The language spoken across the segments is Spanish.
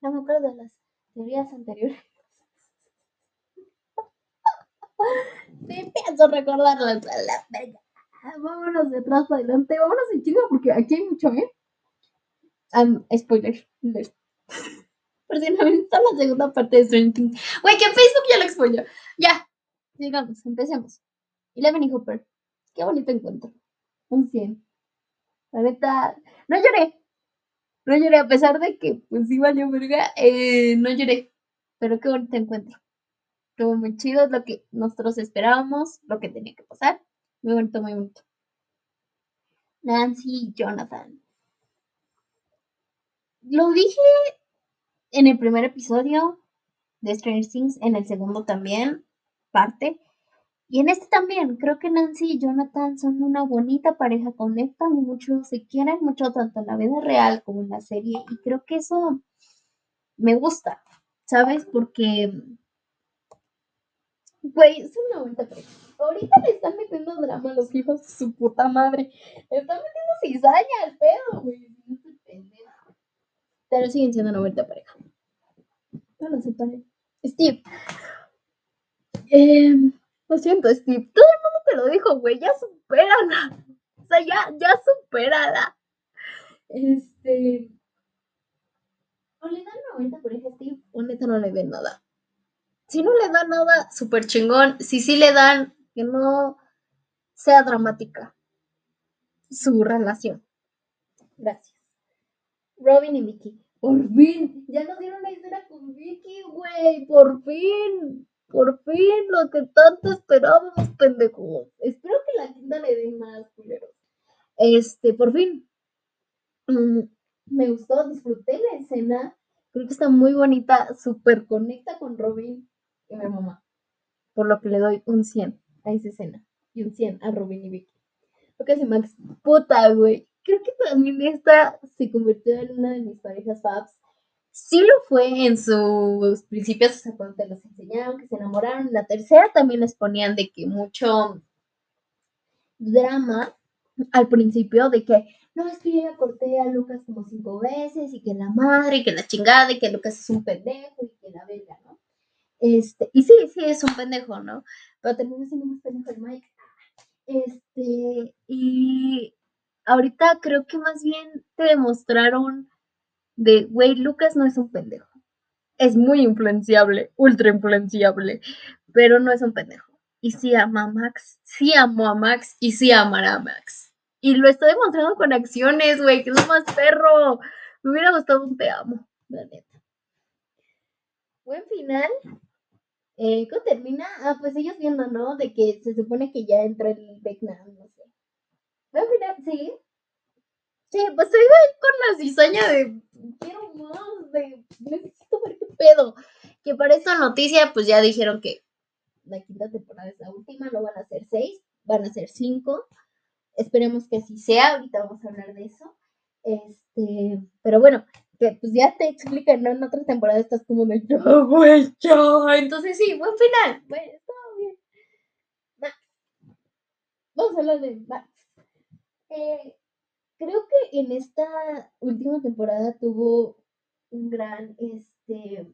No me acuerdo de las teorías anteriores. Sí, pienso recordarlas a la verga. Vámonos de atrás para adelante. Vámonos en chinga porque aquí hay mucho, ¿eh? Um, spoiler. Por si visto la segunda parte de Stranger Things. Güey, que Facebook ya lo expolió. Ya. Sigamos, empecemos. Eleven y Hooper. Qué bonito encuentro. Un 100. La neta, no lloré. No lloré, a pesar de que, pues sí valió verga, eh, no lloré. Pero qué bonito encuentro. Estuvo muy chido, es lo que nosotros esperábamos, lo que tenía que pasar. Muy bonito, muy bonito. Nancy y Jonathan. Lo dije en el primer episodio de Stranger Things, en el segundo también, parte. Y en este también, creo que Nancy y Jonathan son una bonita pareja, conectan mucho, se quieren mucho tanto en la vida real como en la serie. Y creo que eso me gusta, ¿sabes? Porque, güey, es una bonita pareja. Ahorita le están metiendo drama a los hijos de su puta madre. Le están metiendo cizaña al pedo, güey. Pero siguen siendo una bonita pareja. No lo separé. Steve. Eh, lo siento, Steve. Todo el mundo te lo dijo, güey. Ya supérala. O sea, ya, ya supérala. Este. O le dan una bonita pareja a Steve, o neta no le den nada. Si no le dan nada, súper chingón. Si sí le dan, que no sea dramática su relación. Gracias. Robin y Vicky. Por fin, ya nos dieron la historia con Vicky, güey. Por fin, por fin, lo que tanto esperábamos, pendejos. Espero que la quinta le dé más, culeros. Este, por fin. Mm, me gustó, disfruté la escena. Creo que está muy bonita, súper conecta con Robin y mi mamá. Por lo que le doy un 100 a esa escena. Y un 100 a Robin y Vicky. Lo que hace Max, puta, güey creo que también esta se convirtió en una de mis parejas faps. Sí lo fue en sus principios, o sea, cuando te los enseñaron, que se enamoraron. La tercera también les ponían de que mucho drama al principio, de que no, es que yo ya corté a Lucas como cinco veces y que la madre y que la chingada y que Lucas es un pendejo y que la verga, ¿no? Este, y sí, sí, es un pendejo, ¿no? Pero termina siendo más pendejo el Mike. Este, y ahorita creo que más bien te demostraron de, güey, Lucas no es un pendejo. Es muy influenciable, ultra influenciable, pero no es un pendejo. Y sí ama a Max, sí amo a Max y sí amará a Max. Y lo está demostrando con acciones, güey, que es más perro. Me hubiera gustado un te amo, la neta. Buen final. Eh, ¿Cómo termina? Ah, pues ellos viendo, ¿no? De que se supone que ya entra el Vietnam, no sé. Buen final, sí. Sí, pues estoy con la cizaña de quiero más, de necesito ver qué pedo. Que para esta noticia, pues ya dijeron que la quinta temporada es la última, no van a ser seis, van a ser cinco. Esperemos que así sea, ahorita vamos a hablar de eso. Este, pero bueno, que pues ya te explican, ¿no? En otra temporada estás como de yo, güey, yo. Entonces sí, buen final. Bueno, todo bien. Vamos a hablar de Max. Eh, creo que en esta última temporada tuvo un gran este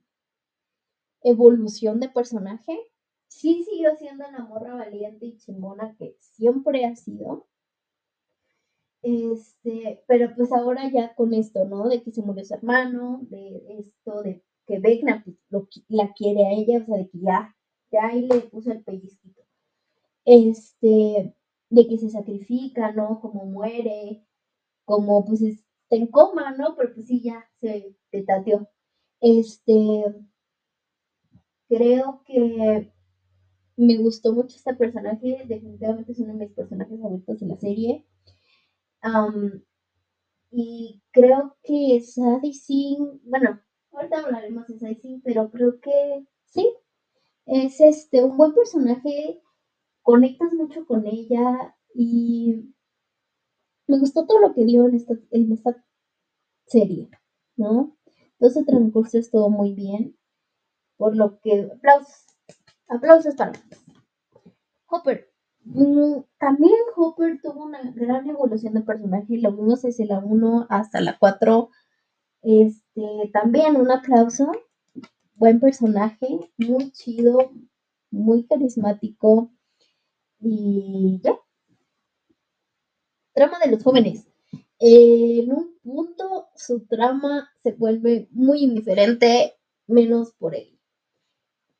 evolución de personaje. Sí siguió siendo la morra valiente y chingona que siempre ha sido. Este, pero pues ahora ya con esto, ¿no? De que se murió su hermano, de esto, de que Vecna pues, la quiere a ella, o sea, de que ya, ya ahí le puso el pellizquito. Este, de que se sacrifica, ¿no? Como muere, como pues está en coma, ¿no? Pero pues sí, ya se petateó. Este, creo que me gustó mucho este personaje, definitivamente es uno de mis personajes favoritos de la serie. y creo que Sadie Singh, bueno, ahorita hablaremos de Sadie Singh, pero creo que sí, es este un buen personaje, conectas mucho con ella y me gustó todo lo que dio en esta, en esta serie, ¿no? Todo ese transcurso estuvo muy bien, por lo que aplausos, aplausos para Hopper. Mm, también Hopper tuvo una gran evolución de personaje, lo vimos desde la 1 hasta la 4. Este, también un aplauso. Buen personaje, muy chido, muy carismático. Y ya. Trama de los jóvenes. en un punto su trama se vuelve muy indiferente, menos por él.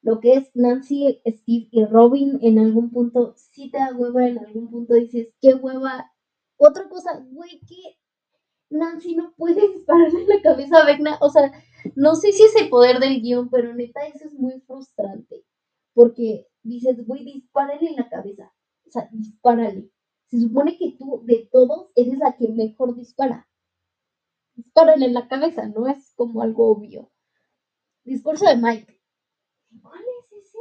Lo que es Nancy, Steve y Robin en algún punto sí te da hueva, en algún punto dices, qué hueva. Otra cosa, güey, que Nancy no puede dispararle en la cabeza a Vecna. O sea, no sé si es el poder del guion, pero neta, eso es muy frustrante. Porque dices, güey, dispárale en la cabeza. O sea, dispárale. Se supone que tú, de todos, eres la que mejor dispara. Dispárale en la cabeza, no es como algo obvio. Discurso de Mike. ¿Cuál es ese?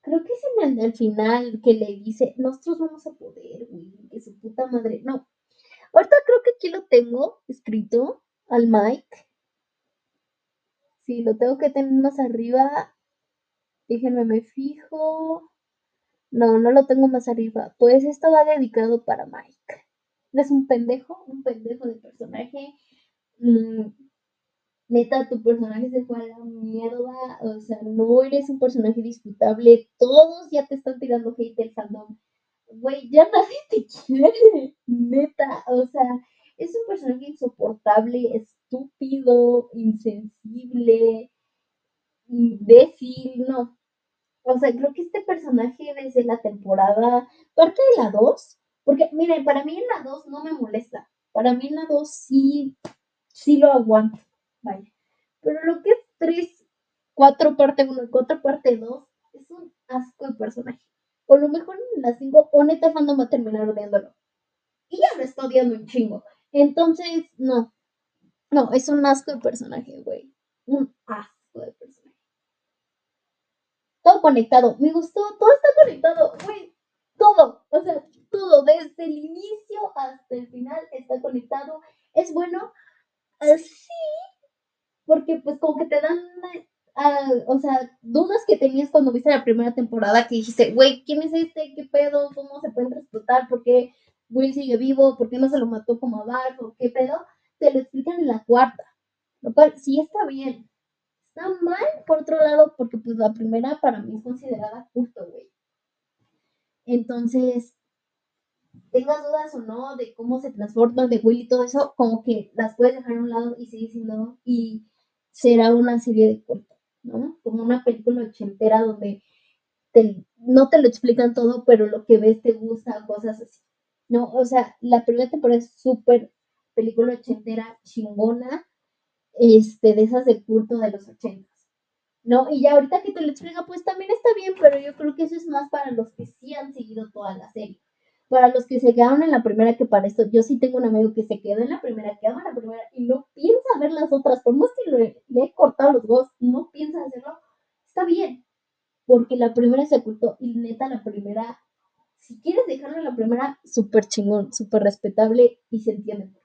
Creo que es en el del final que le dice, nosotros vamos a poder, güey, que su puta madre. No, Ahorita creo que aquí lo tengo escrito al Mike. Sí, lo tengo que tener más arriba. Déjenme, me fijo. No, no lo tengo más arriba. Pues esto va dedicado para Mike. Es un pendejo, un pendejo de personaje. Mm, neta, tu personaje se fue a la mierda. O sea, no eres un personaje disputable. Todos ya te están tirando hate del fandom güey, ya nadie te quiere, neta, o sea, es un personaje insoportable, estúpido, insensible, imbécil, no. O sea, creo que este personaje desde la temporada, parte de la 2, porque miren, para mí en la 2 no me molesta, para mí en la 2 sí, sí lo aguanto, vaya. Pero lo que es 3, 4 parte 1 y 4 parte 2 es un asco de personaje o lo mejor en las 5, o neta fandom va a terminar odiándolo. Y ya lo está odiando un chingo. Entonces, no. No, es un asco de personaje, güey. Un asco de personaje. Todo conectado. Me gustó. Todo está conectado, güey. Todo. O sea, todo. Desde el inicio hasta el final está conectado. Es bueno. Sí. Porque pues como que te dan o sea, dudas que tenías cuando viste la primera temporada que dijiste, güey, ¿quién es este? ¿Qué pedo? ¿Cómo se pueden explotar? ¿Por qué Will sigue vivo? ¿Por qué no se lo mató como a Barb? qué pedo? Te lo explican en la cuarta. Lo cual sí está bien. Está mal, por otro lado, porque pues la primera para mí es considerada culto, güey. Entonces, tengas dudas o no de cómo se transforma de Will y todo eso, como que las puedes dejar a un lado y seguir siendo y será una serie de culto. Como una película ochentera donde no te lo explican todo, pero lo que ves te gusta, cosas así. No, o sea, la primera temporada es súper película ochentera chingona, este, de esas de culto de los ochentas. ¿No? Y ya ahorita que te lo explica, pues también está bien, pero yo creo que eso es más para los que sí han seguido toda la serie para los que se quedaron en la primera, que para esto, yo sí tengo un amigo que se quedó en la primera, que ama la primera y no piensa ver las otras, por más que le, he cortado los dos, no piensa hacerlo, está bien, porque la primera se ocultó y neta la primera, si quieres dejarlo en la primera, súper chingón, súper respetable y se entiende.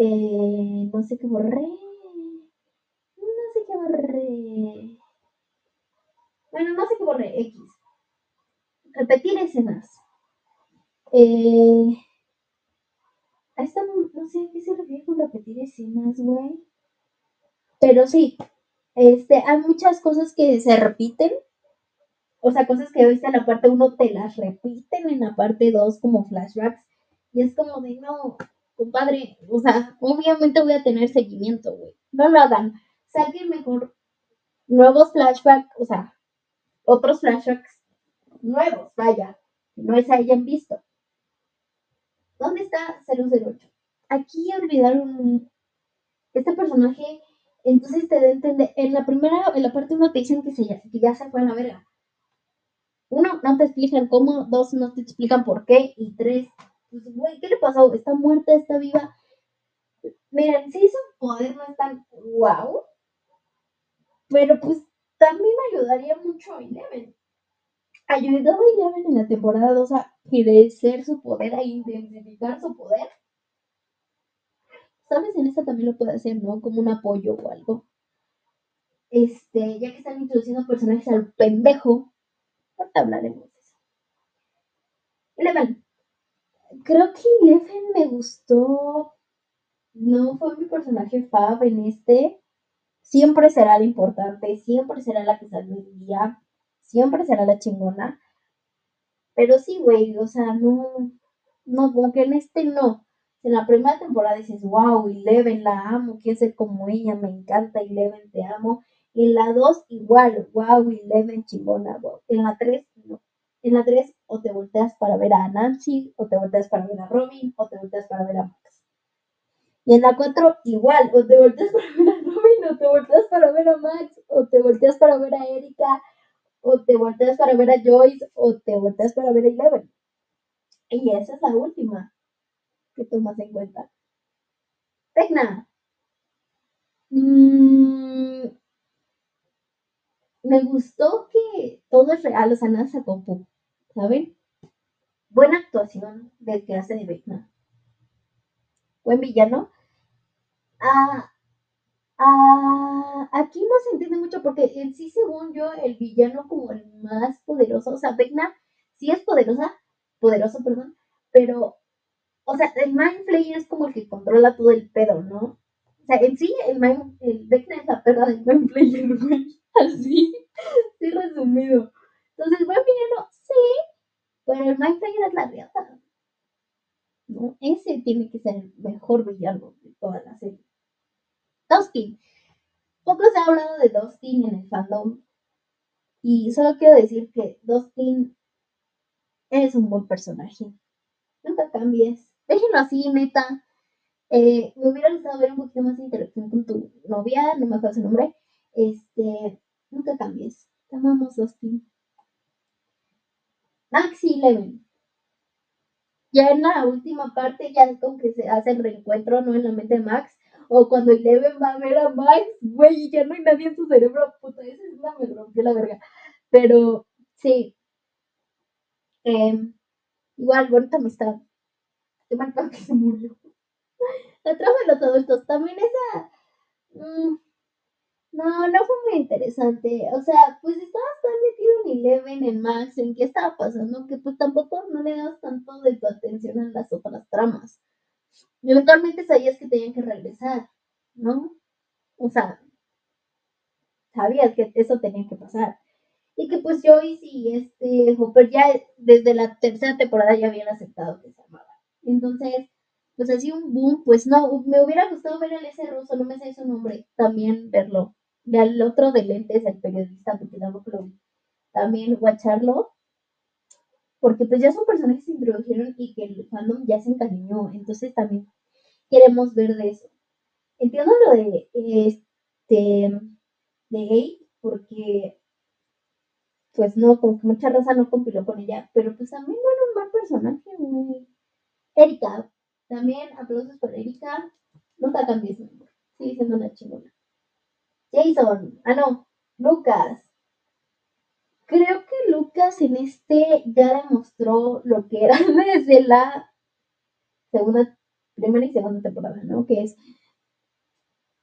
Eh, no sé qué borré. No sé qué borré. Bueno, no sé qué borré, X repetir escenas. Eh, esta no, sé qué se refiere con repetir escenas, güey. Pero sí, este, hay muchas cosas que se repiten. O sea, cosas que viste en la parte 1 te las repiten en la parte 2 como flashbacks. Y es como de, no, compadre, o sea, obviamente voy a tener seguimiento, güey. No lo hagan. Saquen mejor nuevos flashbacks, o sea, otros flashbacks nuevos, vaya, no es hayan visto. ¿Dónde está 008? Aquí olvidaron este personaje, entonces te da entender, en la primera, en la parte uno te dicen que, se, que ya se fue a la verga. Uno, no te explican cómo, dos, no te explican por qué, y tres, pues, güey, ¿qué le pasó? ¿Está muerta? ¿Está viva? Miren, hizo un poder no es tan wow, pero pues también ayudaría mucho a Eleven ayudó a Eleven en la temporada 2 a crecer su poder, a intensificar su poder. ¿Sabes? En esta también lo puede hacer, ¿no? Como un apoyo o algo. Este, ya que están introduciendo personajes al pendejo, ahorita hablaremos de eso. Eleven. Creo que Eleven me gustó no fue mi personaje fab en este. Siempre será la importante, siempre será la que salió el día, siempre será la chingona. Pero sí, güey, o sea, no, no, como que en este no. En la primera temporada dices, wow, Eleven, la amo, quiero ser como ella, me encanta, Eleven, te amo. En la 2, igual, wow, Eleven, chingona. En la 3, no. En la 3, o te volteas para ver a Nancy, o te volteas para ver a Robin, o te volteas para ver a Max. Y en la 4, igual, o te volteas para ver a Robin, o te volteas para ver a Max, o te volteas para ver a Erika, o te volteas para ver a Joyce, o te volteas para ver a Eleven. Y esa es la última que tomas en cuenta. Tecna. Mm, me gustó que todo es real, o sea, nada se ¿saben? Buena actuación del que hace de Vecna. Buen villano. Ah, ah, aquí no se entiende mucho porque en sí, según yo, el villano como el más poderoso, o sea, Vecna sí es poderosa, poderoso, perdón, pero o sea, el Mind Flayer es como el que controla todo el pedo, ¿no? O sea, en sí, el Mind, el Vecna es la perra del Mind Flayer, güey. Así, sí resumido. Entonces, buen villano, sí, pero el es la riata. ¿No? Ese tiene que ser el mejor villano de toda la serie. Dustin. Poco se ha hablado de Dustin en el fandom. Y solo quiero decir que Dustin es un buen personaje. Nunca cambies déjenlo así, neta. Eh, me hubiera gustado ver un poquito más de interacción con tu novia, no me acuerdo su nombre. Este, nunca cambies. Te amamos, Dustin. Maxi Eleven. Ya en la última parte, ya es como que se hace el reencuentro, ¿no? En la mente de Max. O cuando Eleven va a ver a Max, güey, ya no hay nadie en su cerebro, puta, esa es una me rompió la verga. Pero, sí. Eh, igual, bonita amistad qué mal que se murió. La trama de los adultos, también esa. Mm, no, no fue muy interesante. O sea, pues estabas tan metido en Eleven, en Max, en qué estaba pasando, que pues tampoco no le das tanto de tu atención a las otras tramas. Y eventualmente sabías que tenían que regresar, ¿no? O sea, sabías que eso tenía que pasar. Y que pues Joyce y este Hopper ya desde la tercera temporada ya habían aceptado que se amaban. Entonces, pues así un boom, pues no, me hubiera gustado ver al ese ruso, no me sé su nombre, también verlo. Al otro de lentes, el periodista, vi. También guacharlo, porque pues ya son personajes que se introdujeron y que el fandom ya se encariñó, entonces también queremos ver de eso. Entiendo lo de este de Gay, porque pues no, que mucha raza no compiló con ella, pero pues también no era un mal personaje, muy Erika, también aplausos por Erika. Nunca cambies nombre. Sigue siendo una chingona. Jason, ah no, Lucas. Creo que Lucas en este ya demostró lo que era desde la segunda, primera y segunda temporada, ¿no? Que es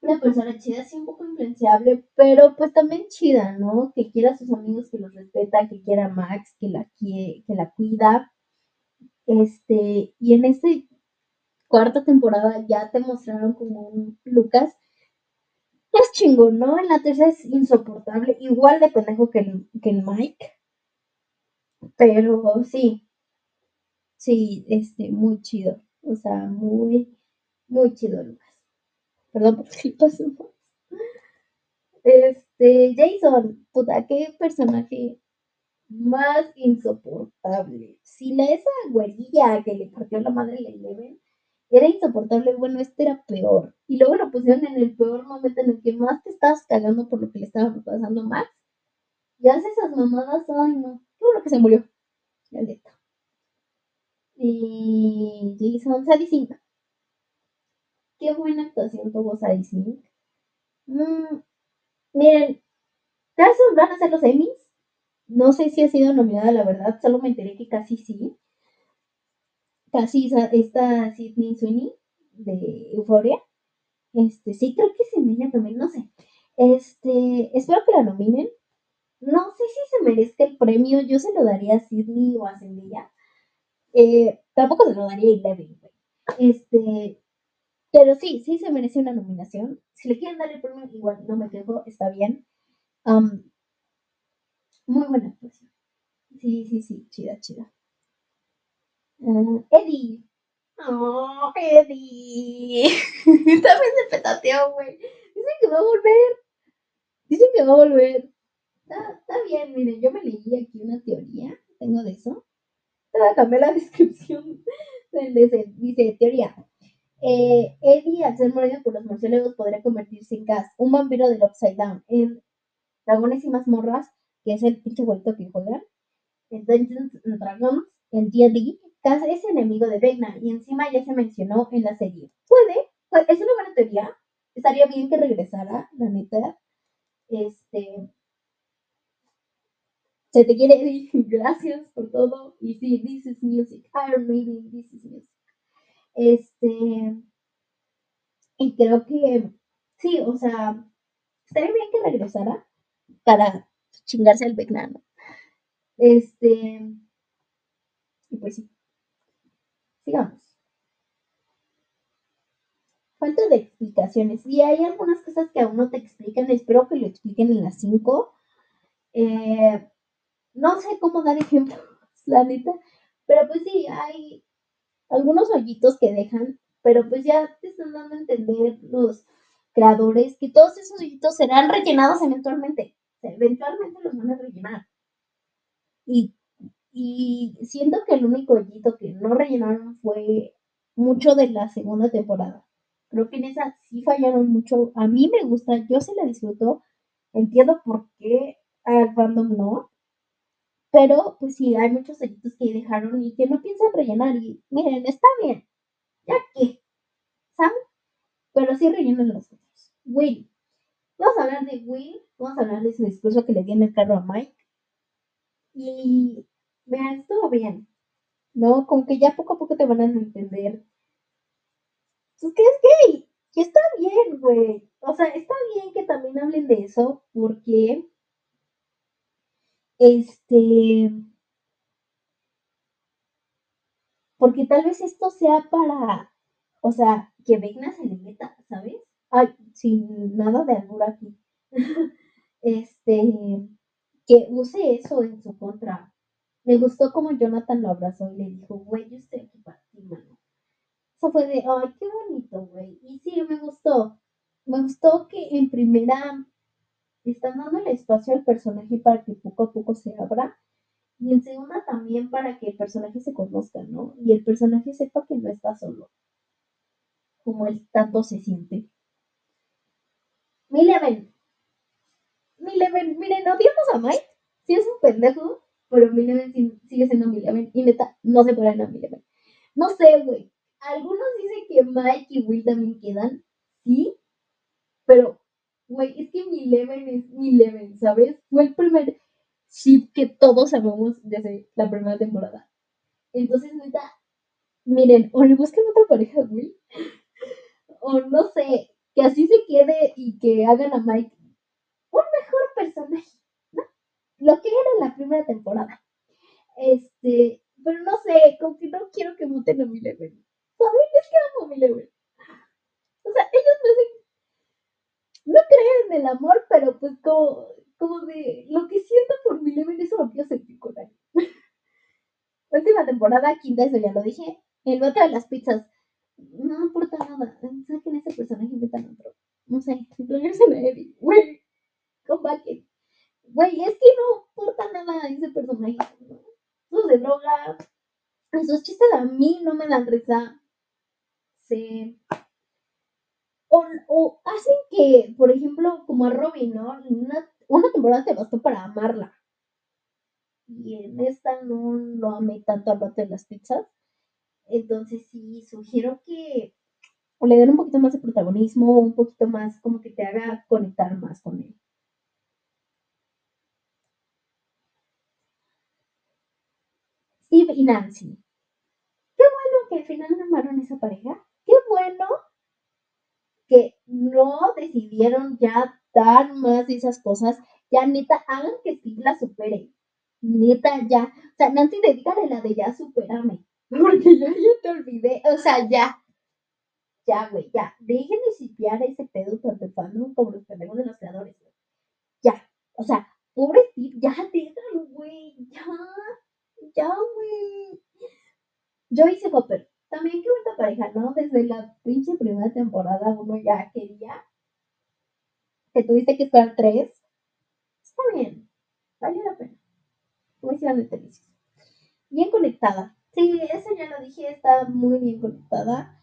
una persona chida, sí un poco influenciable, pero pues también chida, ¿no? Que quiera a sus amigos, que los respeta, que quiera a Max, que la, que la cuida. Este, y en esta cuarta temporada ya te mostraron como un Lucas. Es chingón, ¿no? En la tercera es insoportable, igual de pendejo que el, que Mike. Pero sí, sí, este, muy chido. O sea, muy, muy chido, Lucas. Perdón por si pasó. Este, Jason, puta, qué personaje más insoportable. Si la esa güerilla que le partió la madre le Eleven era insoportable, bueno, este era peor. Y luego lo pusieron en el peor momento en el que más te estabas cagando por lo que le estaba pasando a Max. Y hace esas mamadas, ay no. Qué bueno que se murió. Ya Y Jason Sadie Sink. Qué buena actuación tuvo Sadie Sink. Mm, miren, ¿casos van a ser los Emmys? No sé si ha sido nominada, la verdad, solo me enteré que casi sí. Casi esta Sidney Sweeney de Euphoria. Este, sí, creo que es en ella también, no sé. Este, espero que la nominen. No sé si se merezca el premio, yo se lo daría a Sidney o a Zendaya. Eh, tampoco se lo daría a Eleven, Este, Pero sí, sí se merece una nominación. Si le quieren dar el premio, igual no me quejo, está bien. muy buena actuación. Sí, sí, sí, chida, chida. Uh, Eddie. Oh, Eddie. También se petateó, güey. Dicen que va a volver. Dicen que va a volver. Está, bien, miren, yo me leí aquí una teoría. Tengo de eso. Te voy cambiar la descripción. Dice, teoría. Eh, Eddie, al ser mordido por los murciélagos, podría convertirse en gas, un vampiro del Upside Down. En Dragones y Mazmorras, que es el pinche vuelto que juegan, en Dungeons Dragons, en D&D, Gas es enemigo de Vecna y encima ya se mencionó en la serie. Puede, es una buena teoría. Estaría bien que regresara, la neta. Este. Se te quiere Eddie, gracias por todo. Y sí, this is music. Iron Maiden, this is music. Este. Y creo que sí, o sea, estaría bien que regresara para chingarse al Vecna, Este. Y pues sí. Sigamos. Falta de explicaciones. Y hay algunas cosas que aún no te explican. Espero que lo expliquen en las 5. Eh, no sé cómo dar ejemplos, la neta. Pero pues sí, hay algunos hoyitos que dejan. Pero pues ya te están dando a entender los creadores que todos esos hoyitos serán rellenados eventualmente. eventualmente los van a rellenar. Y y siento que el único hoyito que no rellenaron fue mucho de la segunda temporada. Creo que en esa sí fallaron mucho. A mí me gusta, yo se la disfruto. Entiendo por qué al fandom no. Pero pues sí, hay muchos hoyitos que dejaron y que no piensan rellenar. Y miren, está bien. Ya que, ¿saben? Pero sí rellenan los otros. Will. Vamos a hablar de Will. Vamos a hablar de ese discurso que le di en el carro a Mike. Y vean, estuvo bien, ¿no? Como que ya poco a poco te van a entender. Pues que es gay, y está bien, güey. O sea, está bien que también hablen de eso, porque, este, porque tal vez esto sea para, o sea, que Vegna se le meta, ¿sabes? Ay, sin nada de albur aquí. este, que use eso en su contra. Me gustó como Jonathan lo abrazó y le dijo, güey, yo estoy aquí para ti, mano. Eso fue de, ay, qué bonito, güey. Y sí, me gustó. Me gustó que en primera están dando el espacio al personaje para que poco a poco se abra. Y en segunda también para que el personaje se conozca, ¿no? Y el personaje sepa que no está solo. Como él tanto se siente. Mileven. Mileven, miren, odiamos a Mike. Si es un pendejo, pero Mileven sigue siendo Mileven. Y neta, no se puede a Mileven. No sé, güey. Algunos dicen que Mike y Will también quedan. Sí. Pero, güey, es que Mileven es Mileven, ¿sabes? Fue el primer ship que todos amamos desde la primera temporada. Entonces, neta, miren, o le buscan otra pareja Will. o no sé, que así se quede y que hagan a Mike un mejor personaje lo que era la primera temporada. Este, pero no sé, como que no quiero que muten a mi level. ¿Saben? Es que amo a mi level. O sea, ellos no sé, no creen en el amor, pero pues como, como de lo que siento por mi level, eso lo quiero sentir con él. Última temporada, quinta, eso ya lo dije. El otro de las pizzas. No importa nada. Saquen ese personaje y metan otro. No sé, regresen a Eddie. Güey, back. Güey, es que no importa nada ese personaje. ¿no? Esos de droga, esos chistes a mí no me dan risa. Sí. O, hacen que, por ejemplo, como a Robin, ¿no? Una, temporada te bastó para amarla. Y en esta no lo amé tanto al rato de las pizzas. Entonces sí, sugiero que le den un poquito más de protagonismo, un poquito más como que te haga conectar más con él. Steve y Nancy. Qué bueno que al final amaron esa pareja. Qué bueno que no decidieron ya dar más de esas cosas. Ya neta, hagan que Steve la supere. Neta, ya. O sea, Nancy, dedícale la de ya superame. Porque yo ya te olvidé. O sea, ya. ya, güey, ya. Dejen de sipiar ese pedo tanto el fandom como los pendejos de los creadores. Ya. O sea, pobre Steve, ya déjalo, güey. Ya. Ya, güey. Yo hice Hopper. También qué buena pareja, ¿no? Desde la pinche primera temporada uno ya quería. Que tuviste que esperar tres. Está bien. Vale la pena. Como hicieron de televisión. Bien conectada. Sí, eso ya lo dije, está muy bien conectada.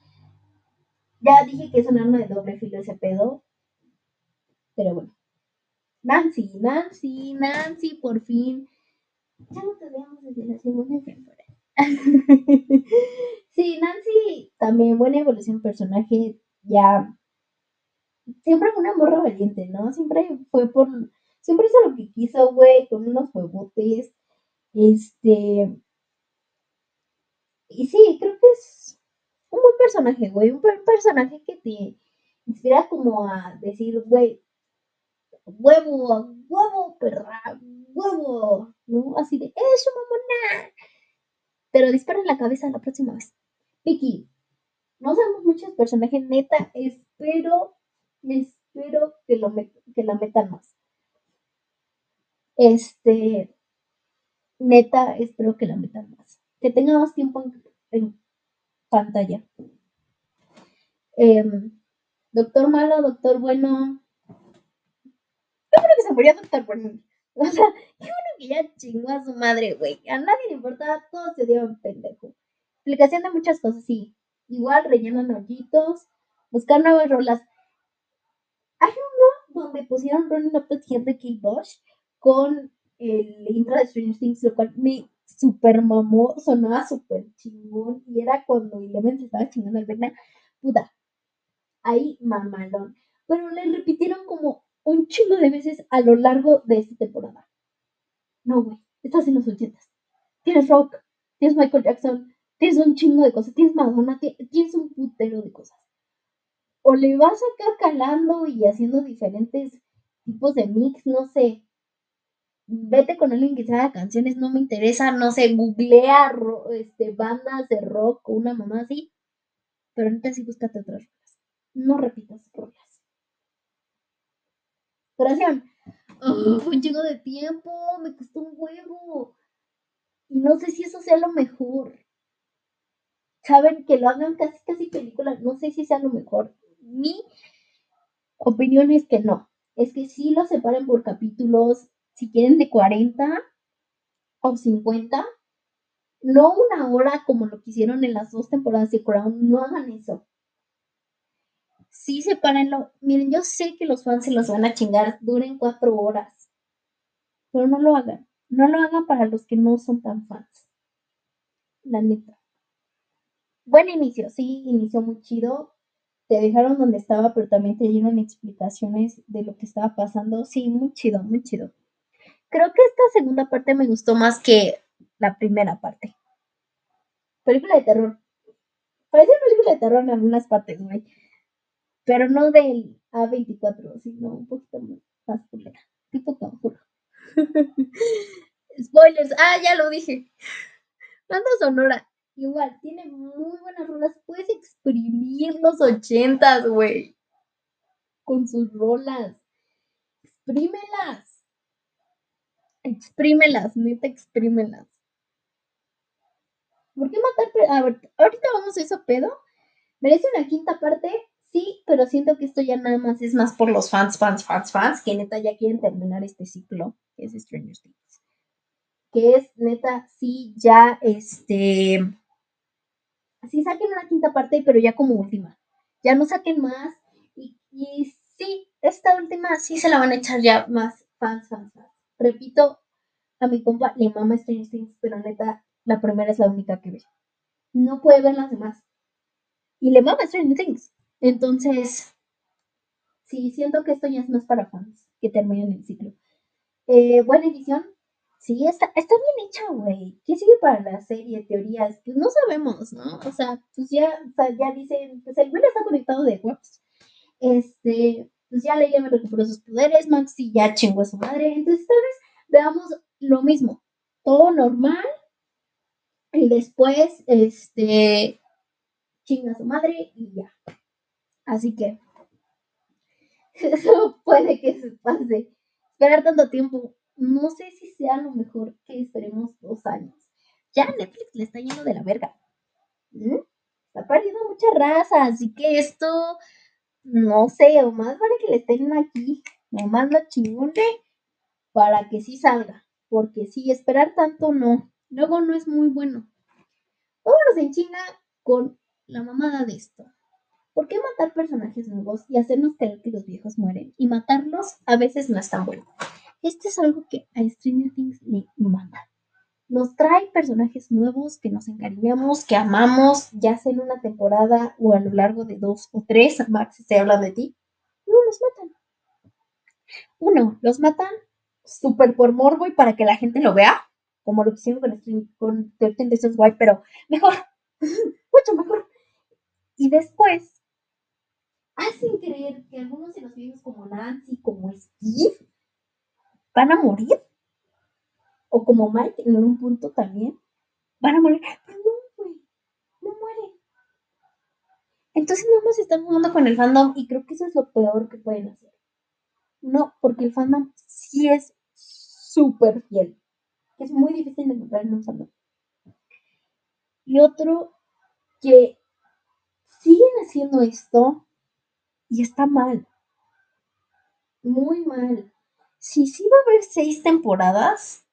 Ya dije que es un arma de doble filo ese pedo. Pero bueno. Nancy, Nancy, Nancy, por fin. Ya no te veamos desde la segunda temporada. sí, Nancy, también buena evolución personaje. Ya. Siempre fue una morra valiente, ¿no? Siempre fue por. Siempre hizo lo que quiso, güey, con unos huevotes. Este. Y sí, creo que es un buen personaje, güey. Un buen personaje que te inspira como a decir, güey, huevo, huevo, perra, huevo, ¿no? Así de, eso, mamona. Pero dispara en la cabeza la próxima vez. Vicky, no sabemos muchos personajes, neta, espero, espero que, lo que la metan más. Este, neta, espero que la metan más. Que tenga más tiempo en pantalla. Em, doctor malo, doctor bueno. Bueno que se murió Doctor Bueno. O sea, qué bueno que ya chingó a su madre, güey. A nadie le importaba, todo se dio un pendejo. Explicación de muchas cosas, sí. Igual rellenan hoyitos, buscar nuevas rolas. Hay uno donde pusieron Running Up the de Kate Bush con el intro de Stranger Things, lo cual me super mamó, sonaba súper chingón. Y era cuando Eleven se estaba chingando el Vecna. Puta, ahí mamalón. Pero le repitieron como un chingo de veces a lo largo de esta temporada. No, güey, estás en los ochentas. Tienes rock, tienes Michael Jackson, tienes un chingo de cosas, tienes Madonna, tienes un putero de cosas. O le vas acá calando y haciendo diferentes tipos de mix, no sé, vete con alguien que haga canciones, no me interesa, no sé, googlea este, bandas de rock o una mamá así, pero ahorita sí búscate otras rolas. No repitas rolas. Oración. un chingo de tiempo, me costó un huevo. Y no sé si eso sea lo mejor. Saben que lo hagan casi casi películas, no sé si sea lo mejor. Mi opinión es que no. Es que sí lo separen por capítulos, si quieren de 40 o 50, no una hora como lo que hicieron en las dos temporadas de Crown, no hagan eso. Sí, sepárenlo. Miren, yo sé que los fans se los van a chingar, duren cuatro horas, pero no lo hagan. No lo hagan para los que no son tan fans. La neta. Buen inicio, sí, inició muy chido. Te dejaron donde estaba, pero también te dieron explicaciones de lo que estaba pasando. Sí, muy chido, muy chido. Creo que esta segunda parte me gustó más que la primera parte. Película de terror. Parece película de terror en algunas partes, güey. Pero no del A24, sino un poquito más culera. Tipo conjuro. Spoilers. Ah, ya lo dije. Banda sonora. Igual, tiene muy buenas rolas. Puedes exprimir los ochentas, güey. Con sus rolas. Exprímelas exprímelas, neta, exprímelas. ¿Por qué matar? A ver, ahorita vamos a eso, pedo. ¿Merece una quinta parte? Sí, pero siento que esto ya nada más es más por los fans, fans, fans, fans, que neta ya quieren terminar este ciclo, que es Stranger Things. Que es neta, sí, ya este. Sí, saquen una quinta parte, pero ya como última. Ya no saquen más. Y, y sí, esta última sí se la van a echar ya más fans, fans, fans repito, a mi compa le mama Stranger Things, pero neta, la primera es la única que ve. No puede ver las demás. Y le mama Stranger Things. Entonces, sí, siento que esto ya es más para fans que terminen el ciclo. Eh, buena edición. Sí, está, está bien hecha, güey. ¿Qué sigue para la serie? Teorías. Pues no sabemos, ¿no? O sea, pues ya, ya dicen, pues el güey está conectado de webs. Este, pues ya Leila me recuperó sus poderes, Maxi ya chingó a su madre, entonces tal vez veamos lo mismo, todo normal, y después, este, chinga a su madre y ya. Así que eso puede que se pase. Esperar tanto tiempo, no sé si sea lo mejor que esperemos dos años. Ya Netflix le está yendo de la verga. ¿Mm? Está perdiendo mucha raza, así que esto, no sé, o más vale que le estén aquí, nomás lo chingunde para que sí salga. Porque si esperar tanto no. Luego no es muy bueno. Vámonos en China con la mamada de esto. ¿Por qué matar personajes nuevos y hacernos creer que los viejos mueren? Y matarlos a veces no es tan bueno. Esto es algo que a Stranger Things le manda. Nos trae personajes nuevos que nos encariñamos, que amamos, ya sea en una temporada o a lo largo de dos o tres, Max se habla de ti. No, los matan. Uno, los matan súper por morbo y para que la gente lo vea, como lo que hicieron con, con 13 Reasons Why, pero mejor, mucho mejor. Y después algunos de los viejos como Nancy, como Steve, van a morir. O como Mike en un punto también, van a morir. Pero no, güey, no mueren. Entonces no más están jugando con el fandom y creo que eso es lo peor que pueden hacer. No, porque el fandom sí es súper fiel. Es muy difícil de encontrar en un fandom. Y otro que siguen haciendo esto y está mal. Muy mal. Si sí va a haber seis temporadas,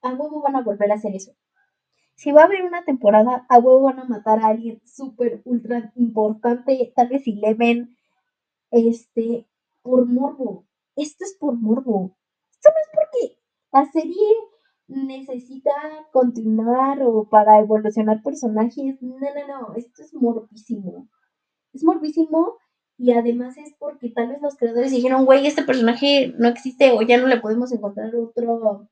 a huevo van a volver a hacer eso. Si va a haber una temporada, a huevo van a matar a alguien súper, ultra importante, tal vez Eleven, este, por morbo. Esto es por morbo. Esto no es porque la serie necesita continuar o para evolucionar personajes. No, no, no. Esto es morbísimo. Es morbísimo y además es porque tal vez los creadores dijeron, güey, este personaje no existe o ya no le podemos encontrar otro.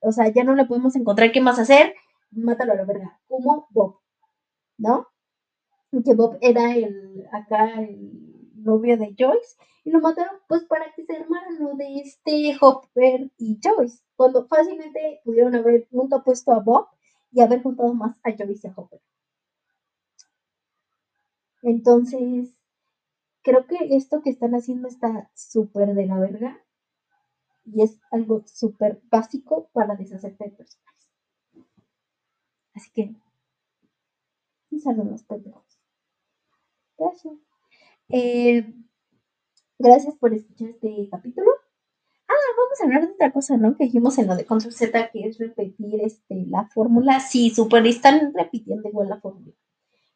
O sea, ya no le podemos encontrar qué más hacer. Mátalo a la verga. Como Bob. ¿No? Que Bob era el acá el novio de Joyce, y lo mataron pues para que se armaran lo de este Hopper y Joyce, cuando fácilmente pudieron haber nunca puesto a Bob y haber juntado más a Joyce y a Hopper. Entonces, creo que esto que están haciendo está súper de la verga y es algo súper básico para deshacerte de personajes. Así que, un saludo a los pendejos. Gracias. Eh, gracias por escuchar este capítulo. Ah, vamos a hablar de otra cosa, ¿no? Que dijimos en lo de Control Z, que es repetir este, la fórmula. Sí, súper, están repitiendo igual la fórmula.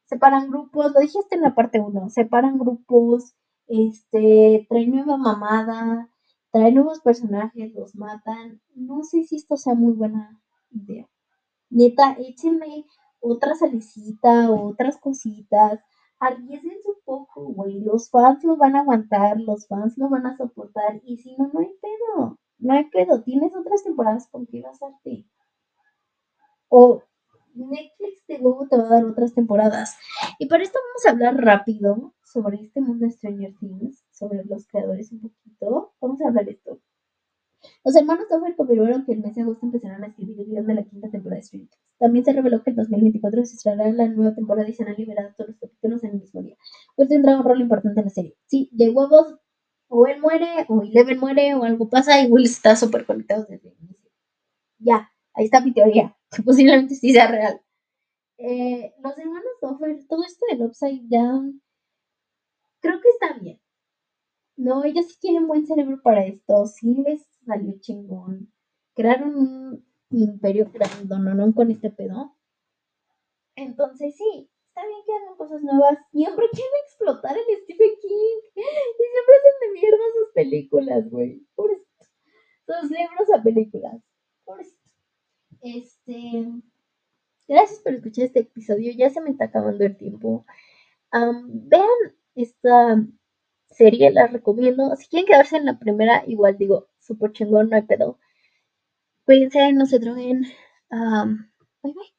Separan grupos, lo dijiste en la parte 1, separan grupos, este, traen nueva mamada, traen nuevos personajes, los matan. No sé si esto sea muy buena idea. Neta, échenme otra salecita, otras cositas arriesguense un poco, güey. Los fans lo van a aguantar, los fans lo van a soportar. Y si no, no hay pedo. No hay pedo. Tienes otras temporadas con qué basarte. O Netflix de huevo te va a dar otras temporadas. Y para esto vamos a hablar rápido sobre este mundo de Stranger Things, sobre los creadores un poquito. Vamos a hablar de esto. Los hermanos Duffer confirmaron que el mes de agosto empezarán a escribir el guion de la quinta temporada de Stranger Things. También se reveló que en 2024 se estrenará la nueva temporada y serán liberados todos los capítulos en el mismo día. Pues tendrá un rol importante en la serie. Sí, de huevos, o él muere, o Eleven muere, o algo pasa, y Will está súper conectado desde el inicio. Ya, ahí está mi teoría, que posiblemente sí sea real. Eh, los hermanos Duffer, todo esto del Upside Down, creo que está bien. No, ellos sí tienen buen cerebro para esto, sí les salió chingón. Crearon un imperio grandonón con este pedo. Entonces sí, está bien que hagan cosas nuevas. Siempre quieren explotar en Stephen King. Y siempre hacen de mierda sus películas, güey. Sus libros a películas. Pobrecito. Este. Gracias por escuchar este episodio. Ya se me está acabando el tiempo. vean esta serie, la recomiendo. Si quieren quedarse en la primera, igual digo, súper chingón, no hay pedo. Cuídense, no se droguen. bye bye.